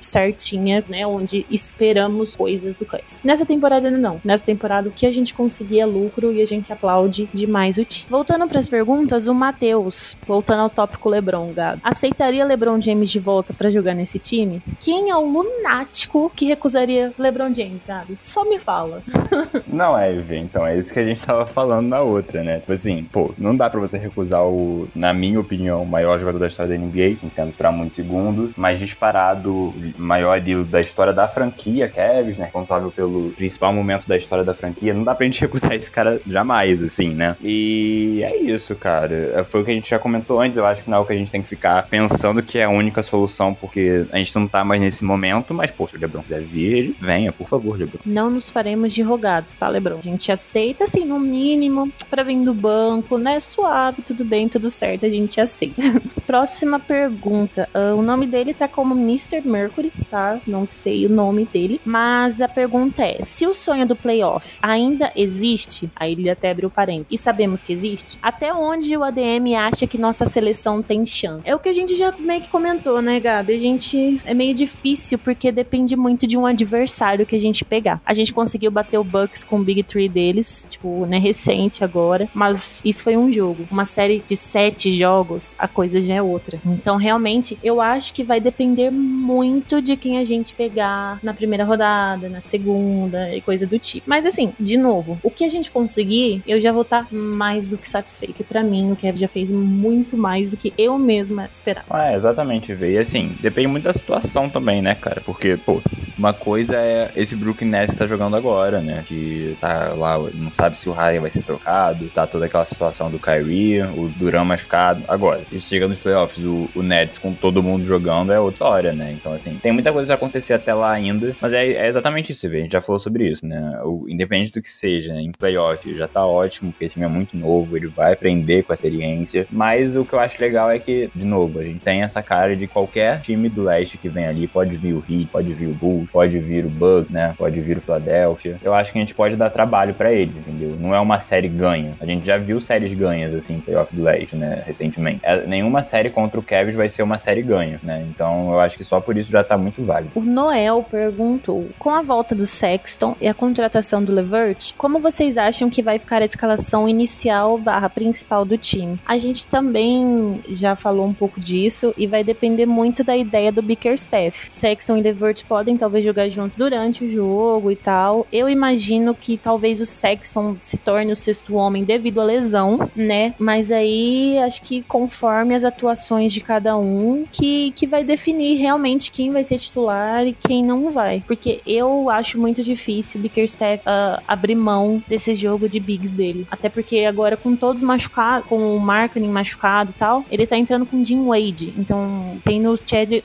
certinha, né, onde esperamos coisas do Cavs. Nessa temporada não. Nessa temporada o que a gente conseguir é lucro e a gente aplaude demais o time. Voltando para as perguntas, o Matheus, voltando ao tópico LeBron, Gabi. Aceitaria LeBron James de volta para jogar nesse time? Quem é o lunático que recusaria LeBron James, Gabi? Só me fala. Não, é, então, é isso que a gente tava falando na outra, né? Tipo assim, pô, não dá pra você recusar o, na minha opinião, o maior jogador da história da NBA, entendo pra muito segundo, mas disparado, maior da história da franquia, Kevs, né? Responsável pelo principal momento da história da franquia, não dá pra gente recusar esse cara jamais, assim, né? E é isso, cara. Foi o que a gente já comentou antes, eu acho que não é o que a gente tem que ficar pensando que é a única solução, porque a gente não tá mais nesse momento, mas, pô, se o Lebron quiser vir, ele venha, por favor, Lebron. Não nos faremos de rogados, tá, Lebron? A gente aceita, assim, no mínimo, pra vir do banco, né? Suave, tudo bem, tudo certo, a gente aceita. Próxima pergunta. Uh, o nome dele tá como Mr. Mercury, tá? Não sei o nome dele. Mas a pergunta é: se o sonho do playoff ainda existe, aí ele até abriu parênteses, e sabemos que existe, até onde o ADM acha que nossa seleção tem chance? É o que a gente já meio que comentou, né, Gabi, a gente é meio difícil porque depende muito de um adversário que a gente pegar. A gente conseguiu bater o Bucks com o Big Three deles, tipo, né, recente agora, mas isso foi um jogo. Uma série de sete jogos, a coisa já é outra. Então, realmente, eu acho que vai depender muito de quem a gente pegar na primeira rodada, na segunda e coisa do tipo. Mas assim, de novo, o que a gente conseguir, eu já vou estar tá mais do que satisfeito. Que para mim, o Kevin já fez muito mais do que eu mesma esperava. É, exatamente, Vê. E assim, depende muito da situação também, né, cara? Porque, pô, uma coisa é esse Brooklyn Nets que tá jogando agora, né? Que tá lá, não sabe se o Ryan vai ser trocado, tá toda aquela situação do Kyrie, o Duran machucado. Agora, se chega nos playoffs, o, o Nets com todo mundo jogando é outra história, né? Então, assim, tem muita coisa pra acontecer até lá ainda, mas é, é exatamente isso. A gente já falou sobre isso, né? O, independente do que seja, em playoff já tá ótimo, porque esse time é muito novo, ele vai aprender com a experiência, mas o que eu acho legal é que, de novo, a gente tem essa cara de qualquer time do leste que vem ali, pode vir o Heat, pode vir o Bulls, pode vir o Bug, né? Pode vir o Philadelphia. Eu acho que a gente pode dar trabalho para eles, entendeu? Não é uma série ganha. A gente já viu séries ganhas, assim, playoff do leste, né? Recentemente. É, nenhuma série contra o Cavs vai ser uma série ganha, né? Então eu acho que só por isso já tá muito válido. O Noel perguntou: com a volta do Sexton e a contratação do Levert, como vocês acham que vai ficar a escalação inicial barra principal do time? A gente também já falou um pouco disso e vai depender muito da ideia do Bickerstaff. Sexton e Levert podem talvez jogar juntos durante o jogo e tal. Eu imagino que talvez o Sexton se torne o sexto homem devido à lesão, né? Mas aí acho que conforme as atuações de cada um, que, que vai definir realmente quem vai ser titular e quem não vai. Porque eu acho muito difícil o Bickerstaff uh, abrir mão desse jogo de bigs dele. Até porque agora com todos machucados, com o Marketing machucado e tal, ele tá entrando com Jim Wade. Então tem no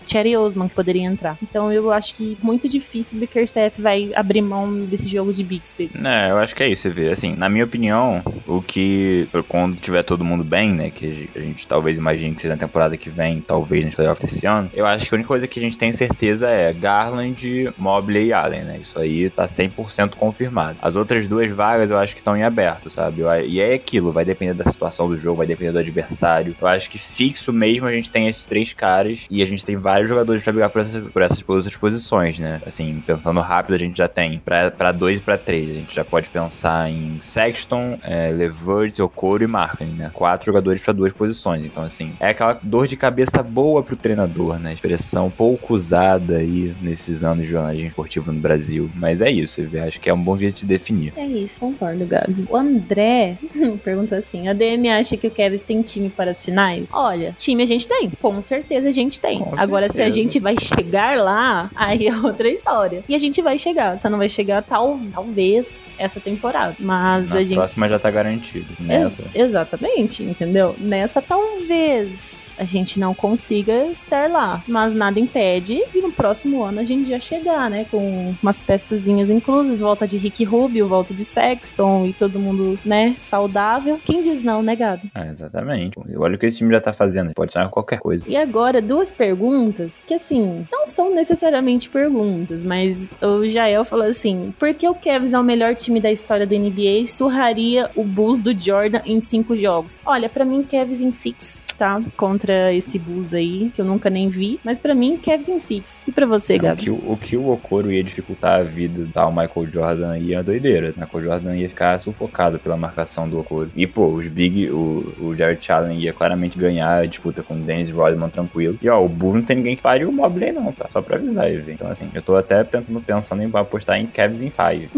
Cherry Osman que poderia entrar. Então eu acho que muito difícil o Bickerstaff vai abrir mão desse jogo de bigs dele. É, eu acho que é isso, você vê. Assim, na minha opinião, o que quando tiver todo mundo bem, né, que a gente talvez imagine que seja na temporada que vem, talvez no playoff desse ano, eu acho que a única coisa que a gente tem certeza é Garland, Mobley e Allen, né? Isso aí tá 100% confirmado. As outras duas vagas eu acho que estão em aberto, sabe? E é aquilo, vai depender da situação do jogo, vai depender do adversário. Eu acho que fixo mesmo a gente tem esses três caras e a gente tem vários jogadores pra brigar por essas, por essas outras posições, né? Assim, pensando rápido, a gente já tem pra, dois e pra três. A gente já pode pensar em Sexton, é, Levert, Okoro e Markin, né? Quatro jogadores para duas posições. Então, assim, é aquela dor de cabeça boa pro treinador, né? Expressão pouco usada aí nesses anos de jornalismo esportivo no Brasil. Mas é isso, eu acho que é um bom jeito de definir. É isso, concordo, Gabi. O André pergunta assim: a DM acha que o Kevin tem time para as finais? Olha, time a gente tem. Com certeza a gente tem. Com Agora, certeza. se a gente vai chegar lá, aí é outra história. E a gente vai chegar. Só não vai chegar tal, talvez essa temporada. Mas Na a gente. próxima já tá garantido. Nessa. Ex exatamente, entendeu? Nessa talvez a gente não consiga estar lá. Mas nada impede de no próximo ano a gente já chegar, né? Com umas peçazinhas inclusas, volta de Rick Rubio, volta de Sexton e todo mundo, né? Saudável. Quem diz não, né, Gabi? Ah, exatamente. Olha o que esse time já tá fazendo. Pode ser qualquer coisa. E agora, duas perguntas que, assim, não são necessariamente perguntas, mas o Jael falou assim: por que o Cavs é o melhor time da história da NBA e surraria o Bulls do Jordan em cinco jogos? Olha, para mim, Cavs em six, tá? Contra esse Bulls aí, que eu nunca nem vi. Mas para mim, Cavs em six. E para você, Gabi? O que o, que o Okoro ia dificultar a vida tal Michael Jordan aí é doideira. Michael Jordan ia ficar sufocado pela marcação do Okoro. E, pô, os Big, o, o Jared Allen ia claramente ganhar a disputa com o Dennis Rodman tranquilo. E, ó, o Bulls não tem ninguém que pare o Mobley não, tá? Só pra avisar ele. Então, assim, eu tô até tentando pensando em apostar em Cavs em five.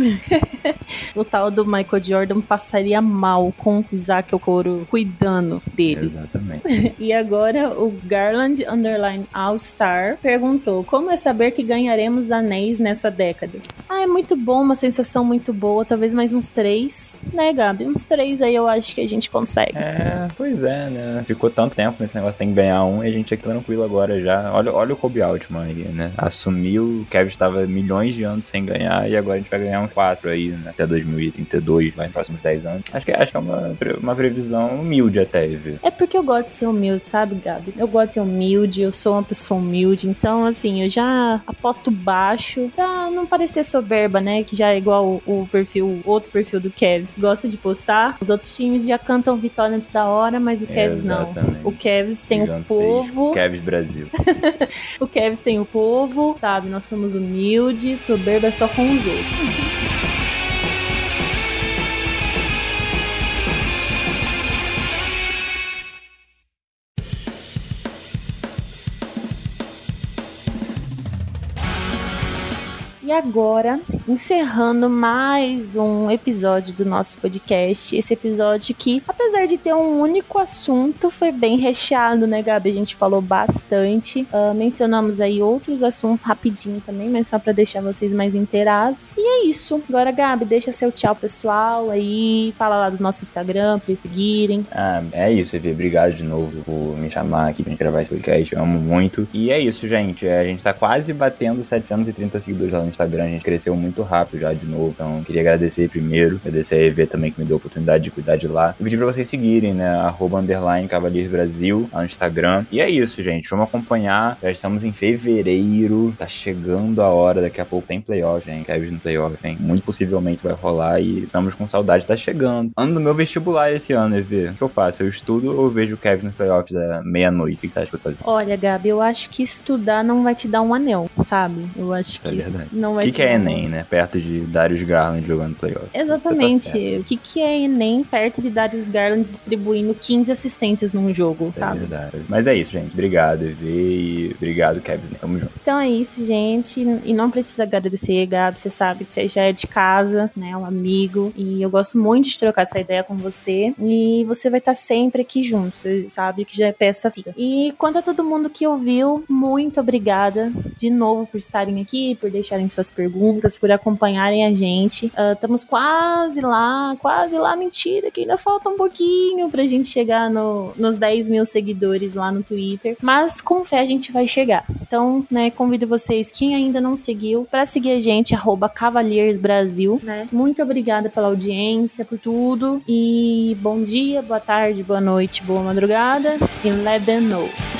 o tal do Michael Jordan passaria mal com Isaac Okoro cuidando dele. Exatamente. e agora o Garland Underline All-Star perguntou: Como é saber que ganharemos anéis nessa década? Ah, é muito bom, uma sensação muito boa. Talvez mais uns três, né, Gabi? Uns três aí eu acho que a gente consegue. É, pois é, né? Ficou tanto tempo nesse negócio, tem que ganhar um e a gente aqui tranquilo agora já. Olha, olha o Kobe Altman aí, né? Assumiu, o Kevin estava milhões de anos sem ganhar e agora a gente vai ganhar uns quatro aí, né? Até 2032, vai nos próximos 10 anos. Acho que, acho que é uma, uma previsão humilde até, viu? É porque eu gosto de ser humilde, sabe, Gabi? Eu gosto de ser humilde, eu sou uma pessoa humilde, então, assim, eu já aposto baixo pra não parecer soberba, né? Que já é igual o, o perfil, outro perfil do Kevs gosta de postar. Os outros times já cantam vitória antes da hora, mas o Kevs não. O Kevs tem o povo. Kevs Brasil. o Kevs tem o povo, sabe? Nós somos humildes, soberba é só com os outros. E agora, encerrando mais um episódio do nosso podcast. Esse episódio que, apesar de ter um único assunto, foi bem recheado, né, Gabi? A gente falou bastante. Uh, mencionamos aí outros assuntos rapidinho também, mas só para deixar vocês mais inteirados. E é isso. Agora, Gabi, deixa seu tchau pessoal aí. Fala lá do nosso Instagram pra seguirem. Ah, é isso, Evê. Obrigado de novo por me chamar aqui pra gente gravar esse podcast. Eu amo muito. E é isso, gente. É, a gente tá quase batendo 730 seguidores lá no Instagram, a gente cresceu muito rápido já de novo. Então, queria agradecer primeiro, agradecer a EV também que me deu a oportunidade de cuidar de lá. E pedir pra vocês seguirem, né? Arroba underline Cavaliers Brasil lá no Instagram. E é isso, gente. Vamos acompanhar. Já estamos em fevereiro. Tá chegando a hora. Daqui a pouco tem playoff, hein? Kevin no playoff, hein? Muito possivelmente vai rolar e estamos com saudade. Tá chegando. Ano do meu vestibular esse ano, EV. O que eu faço? Eu estudo ou vejo o Kevin nos playoffs à meia-noite? O que você acha que eu fazendo? Olha, Gabi, eu acho que estudar não vai te dar um anel, sabe? Eu acho Isso é que verdade. Não vai O que, te que é Enem, né? Perto de Darius Garland jogando playoff. Exatamente. Você tá o que, que é Enem perto de Darius Garland distribuindo 15 assistências num jogo, É sabe? verdade. Mas é isso, gente. Obrigado, EV. E obrigado, Kevin. Tamo junto. Então é isso, gente. E não precisa agradecer, Gabi. Você sabe que você já é de casa, né? Um amigo. E eu gosto muito de trocar essa ideia com você. E você vai estar sempre aqui junto. Você sabe que já é peça vida. E quanto a todo mundo que ouviu, muito obrigada de novo por estarem aqui, por deixarem suas perguntas, por acompanharem a gente. Ah, Estamos quase lá, quase lá. Mentira, que ainda falta um pouquinho pra gente chegar no- nos 10 mil seguidores lá no Twitter. Mas com fé a gente vai chegar. Então, né, convido vocês, quem ainda não seguiu, pra seguir a gente, arroba Brasil, né? Muito obrigada pela audiência, por tudo. E bom dia, boa tarde, boa noite, boa madrugada. E let them know.